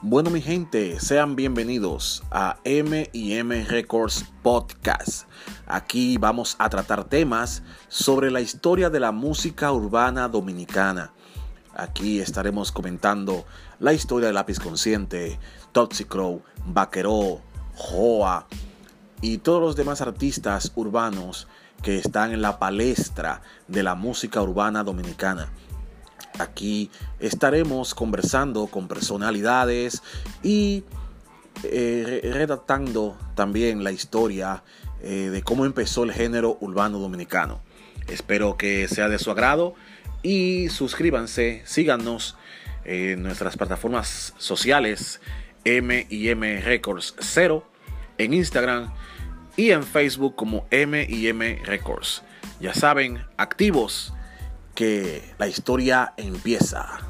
Bueno mi gente, sean bienvenidos a M&M Records Podcast. Aquí vamos a tratar temas sobre la historia de la música urbana dominicana. Aquí estaremos comentando la historia de Lápiz Consciente, Toxicrow, Vaqueró, Joa y todos los demás artistas urbanos que están en la palestra de la música urbana dominicana. Aquí estaremos conversando con personalidades y eh, redactando también la historia eh, de cómo empezó el género urbano dominicano. Espero que sea de su agrado y suscríbanse, síganos en nuestras plataformas sociales M y M Records 0 en Instagram y en Facebook como M y M Records. Ya saben, activos que la historia empieza.